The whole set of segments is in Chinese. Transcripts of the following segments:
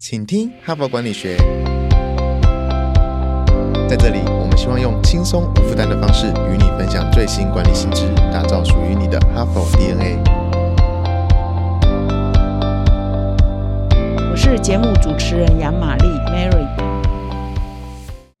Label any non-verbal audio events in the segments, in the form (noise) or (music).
请听哈佛管理学。在这里，我们希望用轻松无负担的方式与你分享最新管理新知，打造属于你的哈佛 DNA。我是节目主持人杨玛丽 Mary。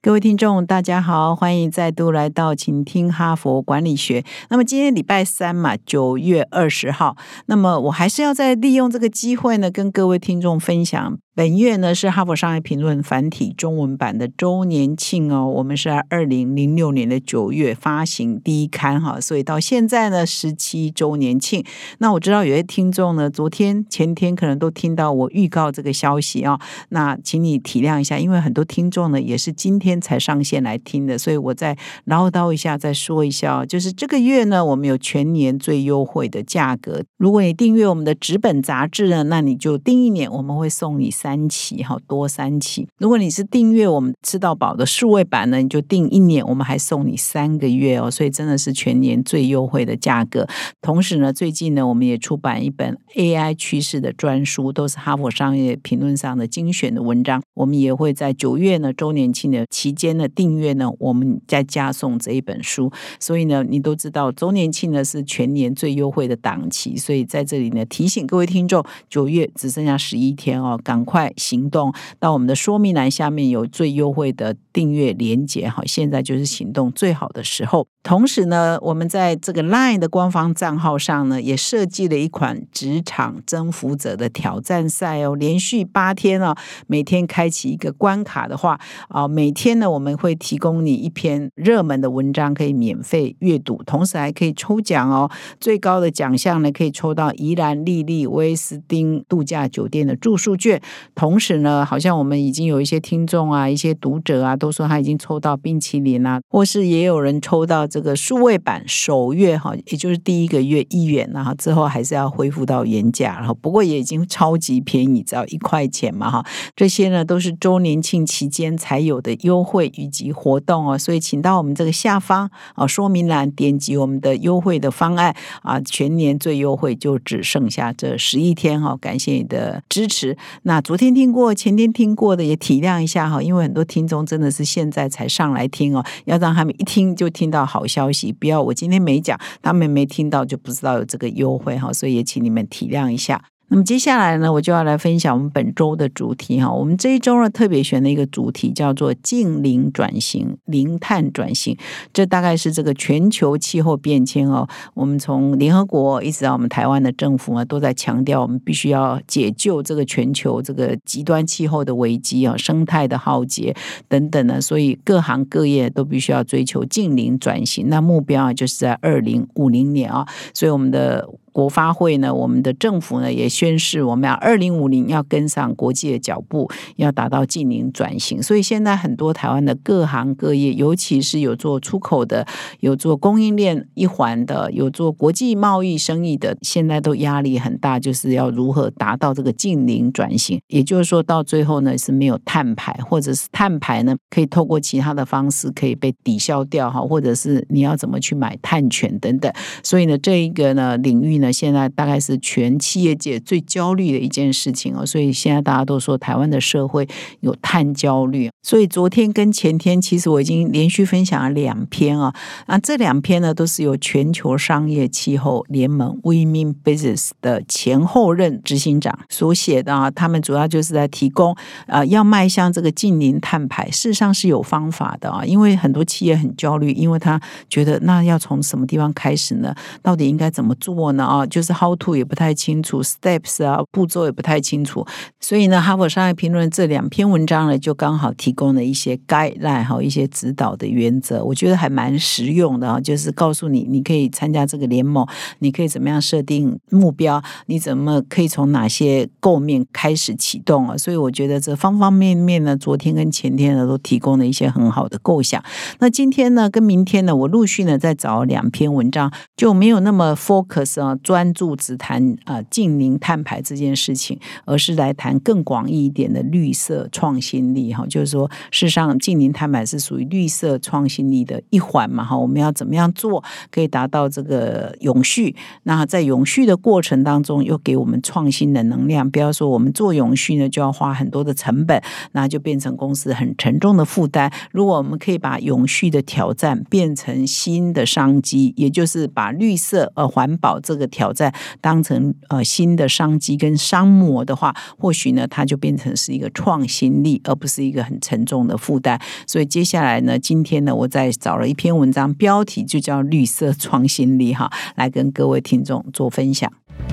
各位听众，大家好，欢迎再度来到请听哈佛管理学。那么今天礼拜三嘛，九月二十号，那么我还是要再利用这个机会呢，跟各位听众分享。本月呢是《哈佛商业评论》繁体中文版的周年庆哦，我们是在二零零六年的九月发行第一刊哈，所以到现在呢十七周年庆。那我知道有些听众呢，昨天前天可能都听到我预告这个消息啊，那请你体谅一下，因为很多听众呢也是今天才上线来听的，所以我再唠叨一下，再说一下，就是这个月呢，我们有全年最优惠的价格。如果你订阅我们的纸本杂志呢，那你就订一年，我们会送你三。三期哈，多三期。如果你是订阅我们吃到饱的数位版呢，你就订一年，我们还送你三个月哦。所以真的是全年最优惠的价格。同时呢，最近呢，我们也出版一本 AI 趋势的专书，都是哈佛商业评论上的精选的文章。我们也会在九月呢周年庆的期间呢订阅呢，我们再加送这一本书。所以呢，你都知道周年庆呢是全年最优惠的档期。所以在这里呢，提醒各位听众，九月只剩下十一天哦，赶快。行动那我们的说明栏下面有最优惠的订阅连接好，现在就是行动最好的时候。同时呢，我们在这个 LINE 的官方账号上呢，也设计了一款职场征服者的挑战赛哦，连续八天哦，每天开启一个关卡的话啊，每天呢我们会提供你一篇热门的文章可以免费阅读，同时还可以抽奖哦，最高的奖项呢可以抽到宜兰丽丽威斯汀度假酒店的住宿券。同时呢，好像我们已经有一些听众啊，一些读者啊，都说他已经抽到冰淇淋啊，或是也有人抽到这个数位版首月哈，也就是第一个月一元，然后之后还是要恢复到原价，然后不过也已经超级便宜，只要一块钱嘛哈。这些呢都是周年庆期间才有的优惠以及活动哦，所以请到我们这个下方啊说明栏点击我们的优惠的方案啊，全年最优惠就只剩下这十一天哈，感谢你的支持。那昨天听过，前天听过的也体谅一下哈，因为很多听众真的是现在才上来听哦，要让他们一听就听到好消息，不要我今天没讲，他们没听到就不知道有这个优惠哈，所以也请你们体谅一下。那么接下来呢，我就要来分享我们本周的主题哈。我们这一周呢，特别选了一个主题，叫做“近零转型、零碳转型”。这大概是这个全球气候变迁哦。我们从联合国一直到我们台湾的政府啊，都在强调，我们必须要解救这个全球这个极端气候的危机啊，生态的浩劫等等呢。所以各行各业都必须要追求近零转型。那目标啊，就是在二零五零年啊。所以我们的。国发会呢，我们的政府呢也宣示，我们要二零五零要跟上国际的脚步，要达到近零转型。所以现在很多台湾的各行各业，尤其是有做出口的、有做供应链一环的、有做国际贸易生意的，现在都压力很大，就是要如何达到这个近零转型。也就是说到最后呢，是没有碳排，或者是碳排呢可以透过其他的方式可以被抵消掉哈，或者是你要怎么去买碳权等等。所以呢，这一个呢领域呢。现在大概是全企业界最焦虑的一件事情哦，所以现在大家都说台湾的社会有碳焦虑。所以昨天跟前天，其实我已经连续分享了两篇啊，那这两篇呢都是由全球商业气候联盟 Women Business 的前后任执行长所写的啊。他们主要就是在提供呃，要迈向这个近零碳排，事实上是有方法的啊。因为很多企业很焦虑，因为他觉得那要从什么地方开始呢？到底应该怎么做呢？啊？就是 how to 也不太清楚，steps 啊步骤也不太清楚，所以呢，《哈佛商业评论》这两篇文章呢，就刚好提供了一些 guideline 哈，一些指导的原则，我觉得还蛮实用的啊。就是告诉你，你可以参加这个联盟，你可以怎么样设定目标，你怎么可以从哪些构面开始启动啊？所以我觉得这方方面面呢，昨天跟前天呢，都提供了一些很好的构想。那今天呢，跟明天呢，我陆续呢再找两篇文章，就没有那么 focus 啊。专注只谈啊近零碳排这件事情，而是来谈更广义一点的绿色创新力哈。就是说，事实上近零碳排是属于绿色创新力的一环嘛哈。我们要怎么样做可以达到这个永续？那在永续的过程当中，又给我们创新的能量。不要说我们做永续呢，就要花很多的成本，那就变成公司很沉重的负担。如果我们可以把永续的挑战变成新的商机，也就是把绿色呃环保这个挑战当成呃新的商机跟商模的话，或许呢，它就变成是一个创新力，而不是一个很沉重的负担。所以接下来呢，今天呢，我再找了一篇文章，标题就叫“绿色创新力”哈，来跟各位听众做分享。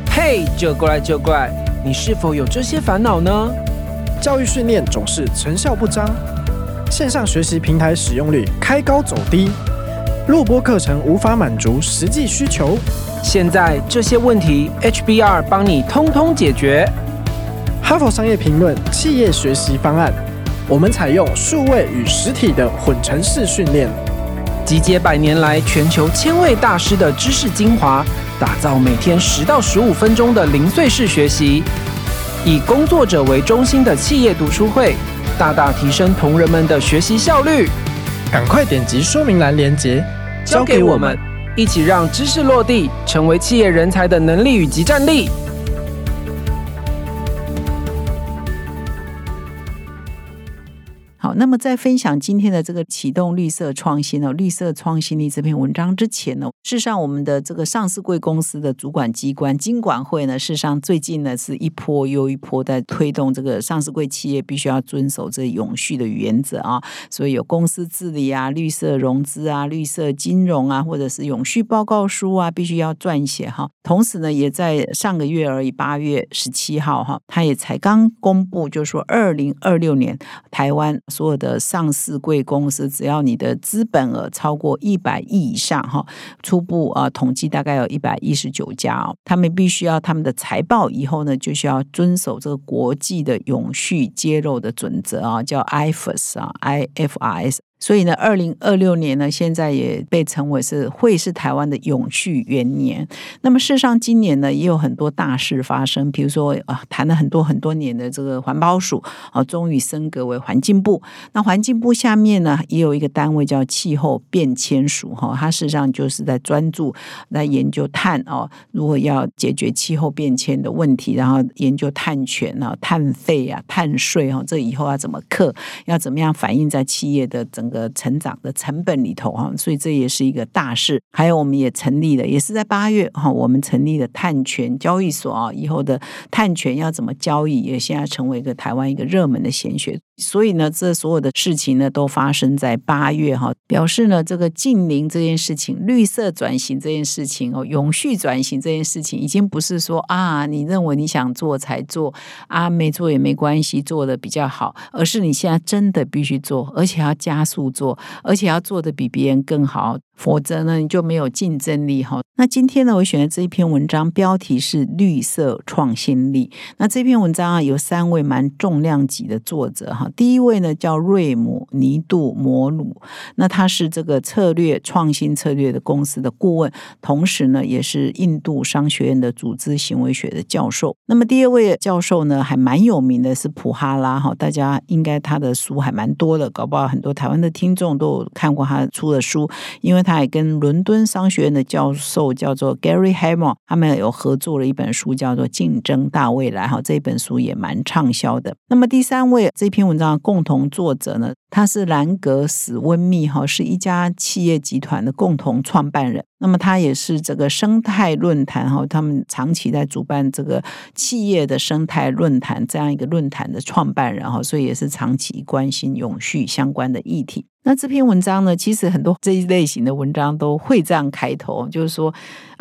嘿，就过来就过来，你是否有这些烦恼呢？教育训练总是成效不彰，线上学习平台使用率开高走低，录播课程无法满足实际需求。现在这些问题，HBR 帮你通通解决。哈佛商业评论企业学习方案，我们采用数位与实体的混成式训练，集结百年来全球千位大师的知识精华。打造每天十到十五分钟的零碎式学习，以工作者为中心的企业读书会，大大提升同仁们的学习效率。赶快点击说明栏链接，交给我们，一起让知识落地，成为企业人才的能力与及战力。那么在分享今天的这个启动绿色创新哦，绿色创新力这篇文章之前呢，事实上我们的这个上市贵公司的主管机关金管会呢，事实上最近呢是一波又一波在推动这个上市贵企业必须要遵守这永续的原则啊，所以有公司治理啊、绿色融资啊、绿色金融啊，或者是永续报告书啊，必须要撰写哈。同时呢，也在上个月而已，八月十七号哈，他也才刚公布，就是说二零二六年台湾。所做的上市贵公司，只要你的资本额超过一百亿以上，哈，初步啊统计大概有一百一十九家哦，他们必须要他们的财报以后呢，就需要遵守这个国际的永续揭露的准则啊，叫 IFRS 啊，IFRS。所以呢，二零二六年呢，现在也被称为是会是台湾的永续元年。那么，事实上今年呢，也有很多大事发生，比如说啊，谈了很多很多年的这个环保署啊，终于升格为环境部。那环境部下面呢，也有一个单位叫气候变迁署哈，它事实上就是在专注来研究碳哦，如果要解决气候变迁的问题，然后研究碳权啊、碳费啊、碳税哈，这以后要怎么克，要怎么样反映在企业的整。个的成长的成本里头哈，所以这也是一个大事。还有，我们也成立了，也是在八月哈，我们成立了碳权交易所啊。以后的碳权要怎么交易，也现在成为一个台湾一个热门的显学。所以呢，这所有的事情呢，都发生在八月哈，表示呢，这个近邻这件事情、绿色转型这件事情哦、永续转型这件事情，已经不是说啊，你认为你想做才做啊，没做也没关系，做的比较好，而是你现在真的必须做，而且要加速做，而且要做的比别人更好。否则呢，你就没有竞争力哈。那今天呢，我选的这一篇文章标题是“绿色创新力”。那这篇文章啊，有三位蛮重量级的作者哈。第一位呢叫瑞姆尼杜摩鲁，那他是这个策略创新策略的公司的顾问，同时呢也是印度商学院的组织行为学的教授。那么第二位教授呢，还蛮有名的，是普哈拉哈。大家应该他的书还蛮多的，搞不好很多台湾的听众都有看过他出的书，因为。他还跟伦敦商学院的教授叫做 Gary Hamel，他们有合作了一本书，叫做《竞争大未来》哈，这本书也蛮畅销的。那么第三位这篇文章的共同作者呢，他是兰格史温密哈，是一家企业集团的共同创办人。那么他也是这个生态论坛哈，他们长期在主办这个企业的生态论坛这样一个论坛的创办人哈，所以也是长期关心永续相关的议题。那这篇文章呢，其实很多这一类型的文章都会这样开头，就是说。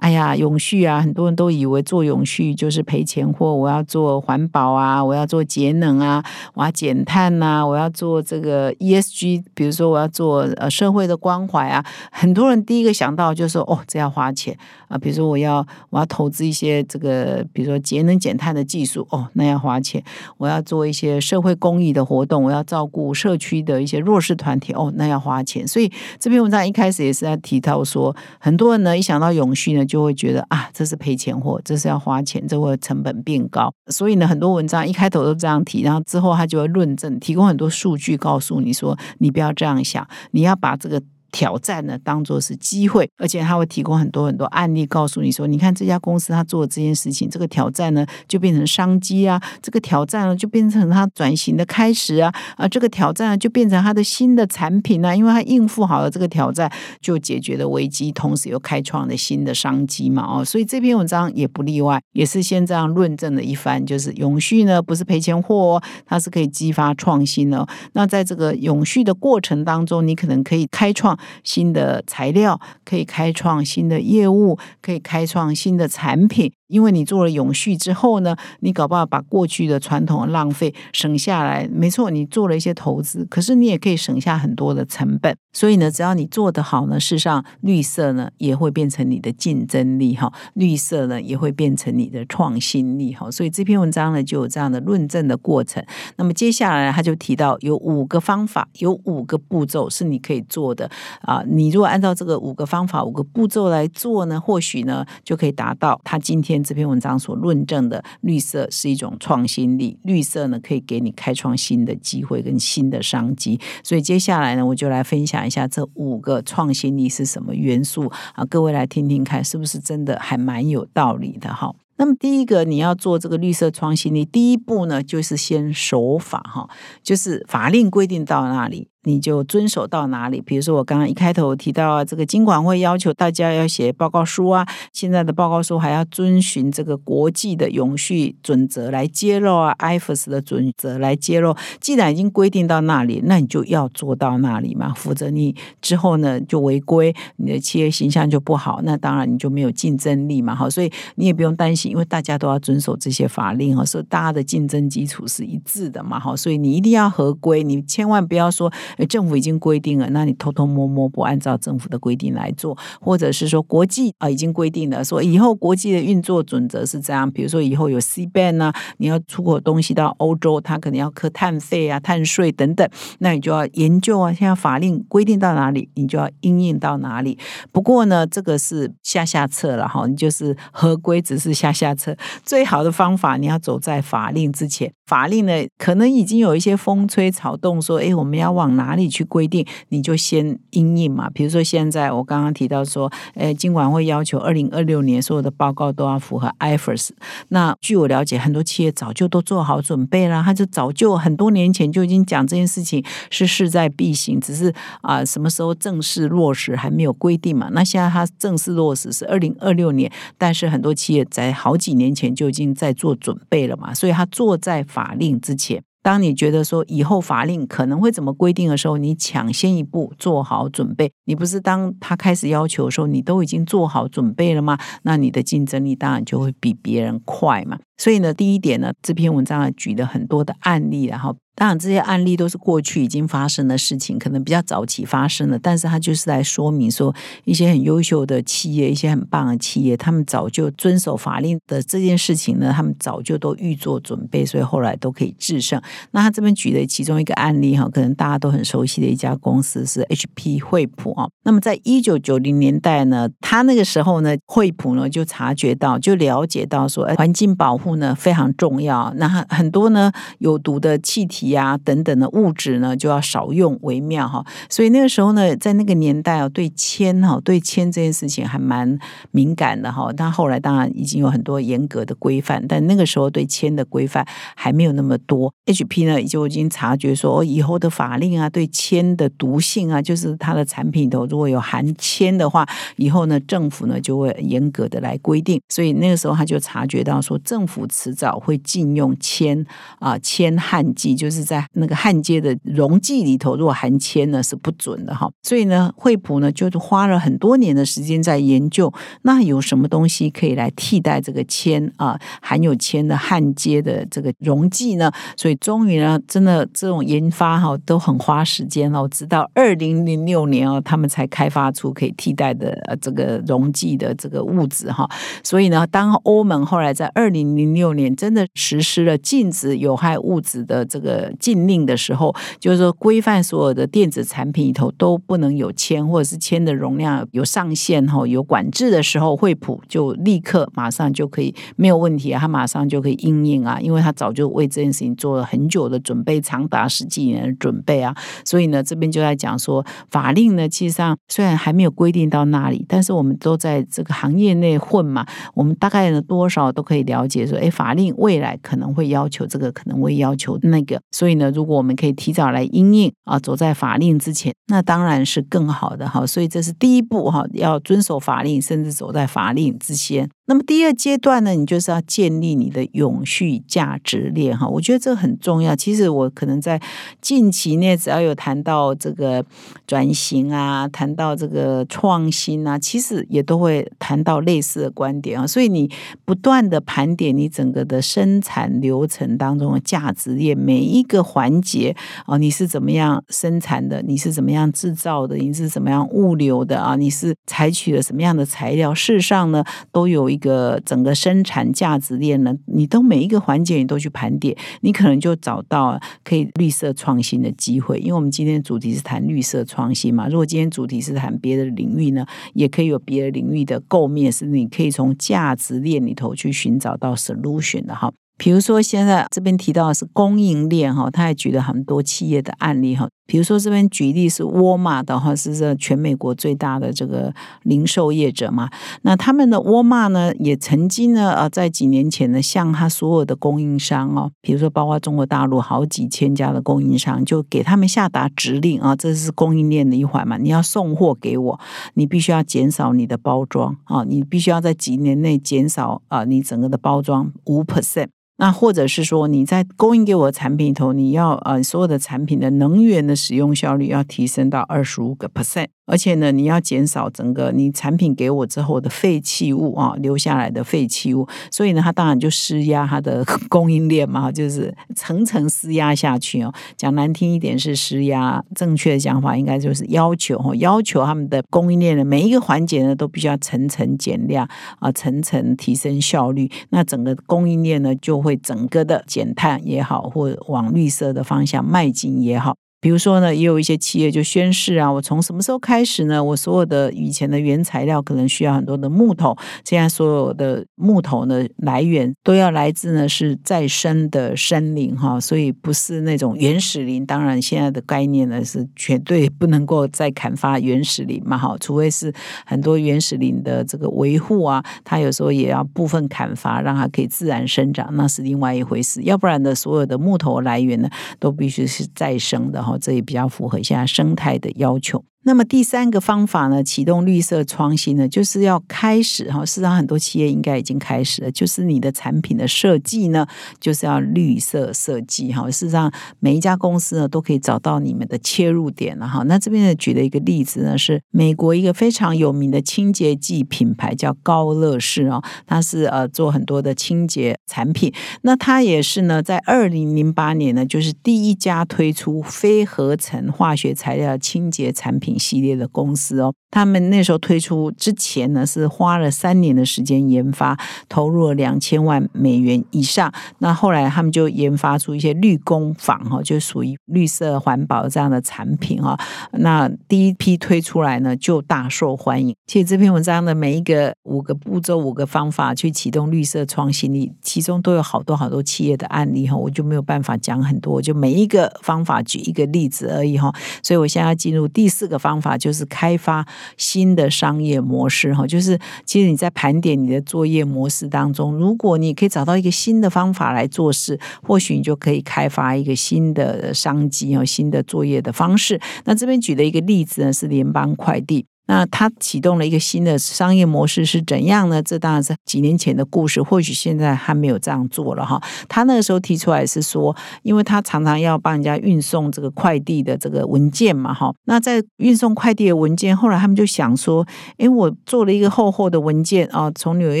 哎呀，永续啊！很多人都以为做永续就是赔钱货。我要做环保啊，我要做节能啊，我要减碳呐，我要做这个 ESG，比如说我要做呃社会的关怀啊。很多人第一个想到就是说，哦，这要花钱啊。比如说我要我要投资一些这个，比如说节能减碳的技术，哦，那要花钱。我要做一些社会公益的活动，我要照顾社区的一些弱势团体，哦，那要花钱。所以这篇文章一开始也是在提到说，很多人呢一想到永续呢。就就会觉得啊，这是赔钱货，这是要花钱，这会成本变高。所以呢，很多文章一开头都这样提，然后之后他就会论证，提供很多数据，告诉你说，你不要这样想，你要把这个。挑战呢，当做是机会，而且他会提供很多很多案例，告诉你说，你看这家公司他做这件事情，这个挑战呢就变成商机啊，这个挑战呢就变成他转型的开始啊，啊，这个挑战就变成他的新的产品啊，因为他应付好了这个挑战，就解决了危机，同时又开创了新的商机嘛，哦，所以这篇文章也不例外，也是先这样论证了一番，就是永续呢不是赔钱货，哦它是可以激发创新的。那在这个永续的过程当中，你可能可以开创。新的材料可以开创新的业务，可以开创新的产品。因为你做了永续之后呢，你搞不好把过去的传统的浪费省下来。没错，你做了一些投资，可是你也可以省下很多的成本。所以呢，只要你做得好呢，事实上绿色呢也会变成你的竞争力哈，绿色呢也会变成你的创新力哈。所以这篇文章呢就有这样的论证的过程。那么接下来他就提到有五个方法，有五个步骤是你可以做的啊。你如果按照这个五个方法、五个步骤来做呢，或许呢就可以达到他今天。这篇文章所论证的绿色是一种创新力，绿色呢可以给你开创新的机会跟新的商机。所以接下来呢，我就来分享一下这五个创新力是什么元素啊？各位来听听看，是不是真的还蛮有道理的哈？那么第一个你要做这个绿色创新力，第一步呢就是先守法哈，就是法令规定到那里。你就遵守到哪里？比如说，我刚刚一开头提到啊，这个经管会要求大家要写报告书啊，现在的报告书还要遵循这个国际的永续准则来揭露啊，IFRS 的准则来揭露。既然已经规定到那里，那你就要做到那里嘛，否则你之后呢就违规，你的企业形象就不好，那当然你就没有竞争力嘛。好，所以你也不用担心，因为大家都要遵守这些法令啊，所以大家的竞争基础是一致的嘛。好，所以你一定要合规，你千万不要说。政府已经规定了，那你偷偷摸摸不按照政府的规定来做，或者是说国际啊已经规定了，说以后国际的运作准则是这样，比如说以后有 C ban 啊，你要出口东西到欧洲，它可能要扣碳费啊、碳税等等，那你就要研究啊，现在法令规定到哪里，你就要应用到哪里。不过呢，这个是下下策了哈，你就是合规只是下下策，最好的方法你要走在法令之前。法令呢，可能已经有一些风吹草动，说，哎，我们要往哪哪里去规定？你就先应应嘛。比如说，现在我刚刚提到说，哎，经管会要求二零二六年所有的报告都要符合 IFRS。那据我了解，很多企业早就都做好准备了，他就早就很多年前就已经讲这件事情是势在必行，只是啊，什么时候正式落实还没有规定嘛。那现在它正式落实是二零二六年，但是很多企业在好几年前就已经在做准备了嘛，所以他做在。法令之前，当你觉得说以后法令可能会怎么规定的时候，你抢先一步做好准备。你不是当他开始要求的时候，你都已经做好准备了吗？那你的竞争力当然就会比别人快嘛。所以呢，第一点呢，这篇文章啊举了很多的案例，然后。当然，这些案例都是过去已经发生的事情，可能比较早期发生的。但是它就是来说明说，一些很优秀的企业，一些很棒的企业，他们早就遵守法令的这件事情呢，他们早就都预做准备，所以后来都可以制胜。那他这边举的其中一个案例哈，可能大家都很熟悉的一家公司是 HP 惠普啊。那么在一九九零年代呢，他那个时候呢，惠普呢就察觉到，就了解到说，哎环境保护呢非常重要。那很多呢有毒的气体。呀，等等的物质呢，就要少用为妙哈。所以那个时候呢，在那个年代啊，对铅哈，对铅这件事情还蛮敏感的哈。但后来当然已经有很多严格的规范，但那个时候对铅的规范还没有那么多。HP 呢，就已经察觉说，哦以后的法令啊，对铅的毒性啊，就是它的产品头如果有含铅的话，以后呢，政府呢就会严格的来规定。所以那个时候他就察觉到说，政府迟早会禁用铅啊，铅焊剂就是。在那个焊接的溶剂里头，如果含铅呢是不准的哈。所以呢，惠普呢就是花了很多年的时间在研究，那有什么东西可以来替代这个铅啊，含有铅的焊接的这个溶剂呢？所以终于呢，真的这种研发哈都很花时间哦，直到二零零六年哦，他们才开发出可以替代的这个溶剂的这个物质哈。所以呢，当欧盟后来在二零零零六年真的实施了禁止有害物质的这个禁令的时候，就是说规范所有的电子产品里头都不能有铅，或者是铅的容量有上限哈，有管制的时候，惠普就立刻马上就可以没有问题，他马上就可以应应啊，因为他早就为这件事情做了很久的准备，长达十几年的准备啊，所以呢，这边就在讲说法令呢，其实上虽然还没有规定到那里，但是我们都在这个行业内混嘛，我们大概呢多少都可以了解说，哎，法令未来可能会要求这个，可能会要求那个，所以呢，如果我们可以提早来应应啊，走在法令之前，那当然是更好的哈，所以这是第一步哈，要遵守法令，甚至走在法令之前。那么第二阶段呢，你就是要建立你的永续价值链哈，我觉得这很重要。其实我可能在近期内，只要有谈到这个转型啊，谈到这个创新啊，其实也都会谈到类似的观点啊。所以你不断的盘点你整个的生产流程当中的价值链每一个环节啊，你是怎么样生产的，你是怎么样制造的，你是怎么样物流的啊，你是采取了什么样的材料，事实上呢，都有。一个整个生产价值链呢，你都每一个环节你都去盘点，你可能就找到可以绿色创新的机会。因为我们今天主题是谈绿色创新嘛，如果今天主题是谈别的领域呢，也可以有别的领域的构面，是你可以从价值链里头去寻找到 solution 的哈。比如说，现在这边提到的是供应链哈，他也举了很多企业的案例哈。比如说，这边举例是沃尔玛的话，是这全美国最大的这个零售业者嘛。那他们的沃尔玛呢，也曾经呢，呃，在几年前呢，向他所有的供应商哦，比如说包括中国大陆好几千家的供应商，就给他们下达指令啊，这是供应链的一环嘛。你要送货给我，你必须要减少你的包装啊，你必须要在几年内减少啊，你整个的包装五 percent。那或者是说，你在供应给我的产品里头，你要呃所有的产品的能源的使用效率要提升到二十五个 percent。而且呢，你要减少整个你产品给我之后的废弃物啊，留下来的废弃物。所以呢，它当然就施压它的 (laughs) 供应链嘛，就是层层施压下去哦。讲难听一点是施压，正确的讲法应该就是要求哈，要求他们的供应链的每一个环节呢，都必须要层层减量啊，层层提升效率。那整个供应链呢，就会整个的减碳也好，或往绿色的方向迈进也好。比如说呢，也有一些企业就宣誓啊，我从什么时候开始呢？我所有的以前的原材料可能需要很多的木头，现在所有的木头呢来源都要来自呢是再生的森林哈，所以不是那种原始林。当然，现在的概念呢是绝对不能够再砍伐原始林嘛哈，除非是很多原始林的这个维护啊，它有时候也要部分砍伐，让它可以自然生长，那是另外一回事。要不然的，所有的木头来源呢都必须是再生的哈。这也比较符合现在生态的要求。那么第三个方法呢，启动绿色创新呢，就是要开始哈。事实上，很多企业应该已经开始了，就是你的产品的设计呢，就是要绿色设计哈。事实上，每一家公司呢，都可以找到你们的切入点了哈。那这边呢，举的一个例子呢，是美国一个非常有名的清洁剂品牌叫高乐士哦，它是呃做很多的清洁产品。那它也是呢，在二零零八年呢，就是第一家推出非合成化学材料清洁产品。系列的公司哦，他们那时候推出之前呢，是花了三年的时间研发，投入了两千万美元以上。那后来他们就研发出一些绿工坊哈，就属于绿色环保这样的产品哈。那第一批推出来呢，就大受欢迎。其实这篇文章的每一个五个步骤、五个方法去启动绿色创新力，其中都有好多好多企业的案例哈，我就没有办法讲很多，就每一个方法举一个例子而已哈。所以我现在要进入第四个。方法就是开发新的商业模式哈，就是其实你在盘点你的作业模式当中，如果你可以找到一个新的方法来做事，或许你就可以开发一个新的商机和新的作业的方式。那这边举的一个例子呢，是联邦快递。那他启动了一个新的商业模式是怎样呢？这当然是几年前的故事，或许现在还没有这样做了哈。他那个时候提出来是说，因为他常常要帮人家运送这个快递的这个文件嘛哈。那在运送快递的文件，后来他们就想说，诶，我做了一个厚厚的文件啊，从纽约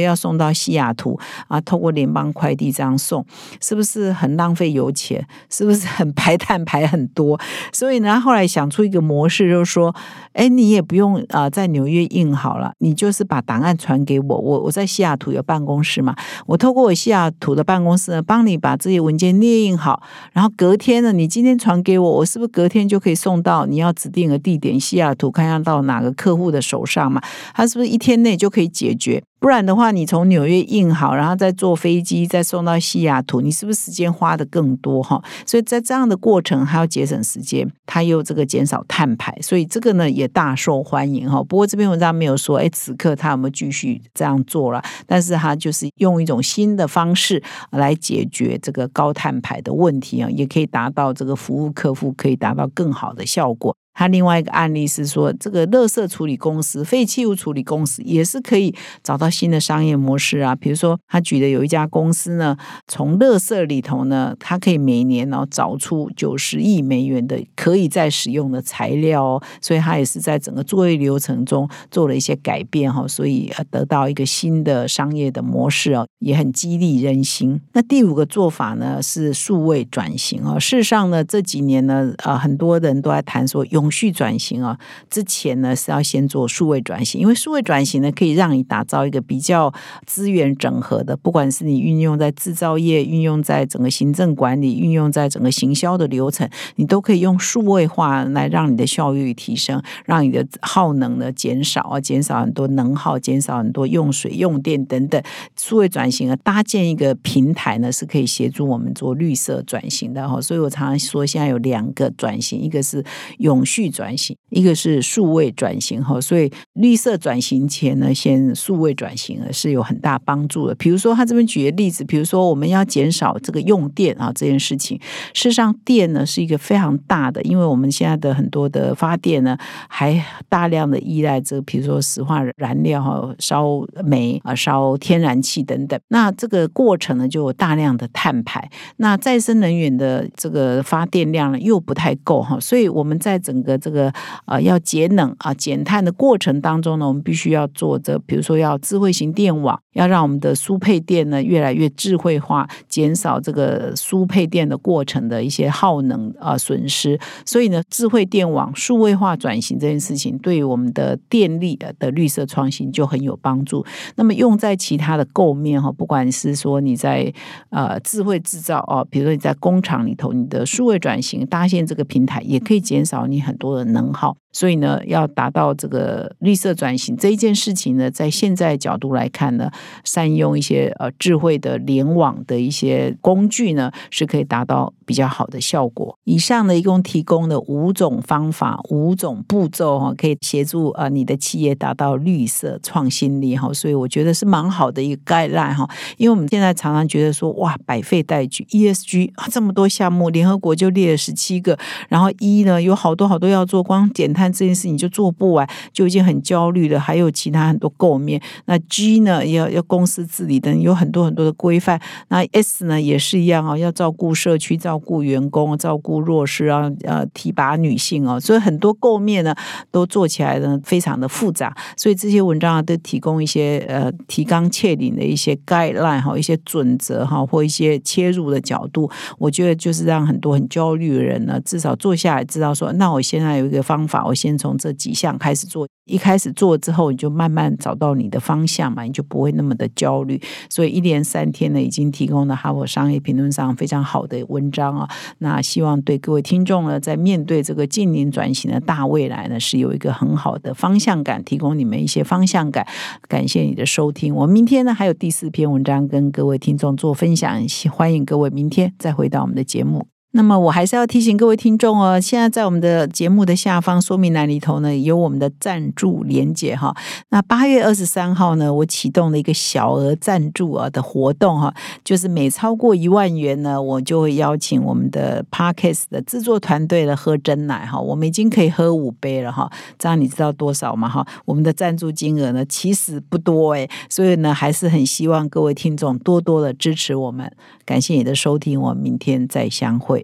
要送到西雅图啊，透过联邦快递这样送，是不是很浪费油钱？是不是很排碳排很多？所以呢，后来想出一个模式，就是说，诶，你也不用。啊在纽约印好了，你就是把档案传给我，我我在西雅图有办公室嘛，我透过我西雅图的办公室呢，帮你把这些文件列印好，然后隔天呢，你今天传给我，我是不是隔天就可以送到你要指定的地点西雅图，看看到哪个客户的手上嘛？他是不是一天内就可以解决？不然的话，你从纽约印好，然后再坐飞机再送到西雅图，你是不是时间花的更多哈？所以在这样的过程还要节省时间，它又这个减少碳排，所以这个呢也大受欢迎哈。不过这篇文章没有说，哎，此刻他有没有继续这样做了？但是他就是用一种新的方式来解决这个高碳排的问题啊，也可以达到这个服务客户可以达到更好的效果。他另外一个案例是说，这个垃圾处理公司、废弃物处理公司也是可以找到新的商业模式啊。比如说，他举的有一家公司呢，从垃圾里头呢，它可以每年然后找出九十亿美元的可以再使用的材料哦，所以他也是在整个作业流程中做了一些改变哈，所以得到一个新的商业的模式哦，也很激励人心。那第五个做法呢是数位转型啊。事实上呢，这几年呢，呃，很多人都在谈说用。永续转型啊，之前呢是要先做数位转型，因为数位转型呢可以让你打造一个比较资源整合的，不管是你运用在制造业、运用在整个行政管理、运用在整个行销的流程，你都可以用数位化来让你的效率提升，让你的耗能呢减少啊，减少很多能耗，减少很多用水、用电等等。数位转型啊，搭建一个平台呢是可以协助我们做绿色转型的哈。所以我常常说，现在有两个转型，一个是永。去转型，一个是数位转型哈，所以绿色转型前呢，先数位转型呢是有很大帮助的。比如说他这边举的例子，比如说我们要减少这个用电啊这件事情，事实上电呢是一个非常大的，因为我们现在的很多的发电呢还大量的依赖这个，比如说石化燃料哈，烧煤啊，烧天然气等等，那这个过程呢就有大量的碳排，那再生能源的这个发电量呢又不太够哈，所以我们在整个这个呃要节能啊减碳的过程当中呢，我们必须要做这，比如说要智慧型电网，要让我们的输配电呢越来越智慧化，减少这个输配电的过程的一些耗能啊损失。所以呢，智慧电网数位化转型这件事情，对于我们的电力的绿色创新就很有帮助。那么用在其他的构面哈，不管是说你在呃智慧制造哦，比如说你在工厂里头，你的数位转型搭建这个平台，也可以减少你很。多的能耗，所以呢，要达到这个绿色转型这一件事情呢，在现在角度来看呢，善用一些呃智慧的联网的一些工具呢，是可以达到比较好的效果。以上呢，一共提供的五种方法、五种步骤哈，可以协助啊你的企业达到绿色创新力哈。所以我觉得是蛮好的一个概览哈。因为我们现在常常觉得说，哇，百废待举，ESG 啊这么多项目，联合国就列了十七个，然后一呢有好多好多。都要做光减碳这件事情就做不完，就已经很焦虑了。还有其他很多构面。那 G 呢，要要公司治理等，有很多很多的规范。那 S 呢，也是一样啊，要照顾社区、照顾员工、照顾弱势啊，呃，提拔女性哦。所以很多构面呢，都做起来呢，非常的复杂。所以这些文章啊，都提供一些呃提纲挈领的一些概览哈，一些准则哈，或一些切入的角度。我觉得就是让很多很焦虑的人呢，至少坐下来知道说，那我。现在有一个方法，我先从这几项开始做。一开始做之后，你就慢慢找到你的方向嘛，你就不会那么的焦虑。所以一连三天呢，已经提供了《哈佛商业评论》上非常好的文章啊。那希望对各位听众呢，在面对这个近年转型的大未来呢，是有一个很好的方向感，提供你们一些方向感。感谢你的收听，我们明天呢还有第四篇文章跟各位听众做分享，欢迎各位明天再回到我们的节目。那么我还是要提醒各位听众哦，现在在我们的节目的下方说明栏里头呢，有我们的赞助连接哈。那八月二十三号呢，我启动了一个小额赞助啊的活动哈，就是每超过一万元呢，我就会邀请我们的 Parkes 的制作团队来喝真奶哈。我们已经可以喝五杯了哈，这样你知道多少吗哈？我们的赞助金额呢，其实不多诶，所以呢，还是很希望各位听众多多的支持我们。感谢你的收听，我们明天再相会。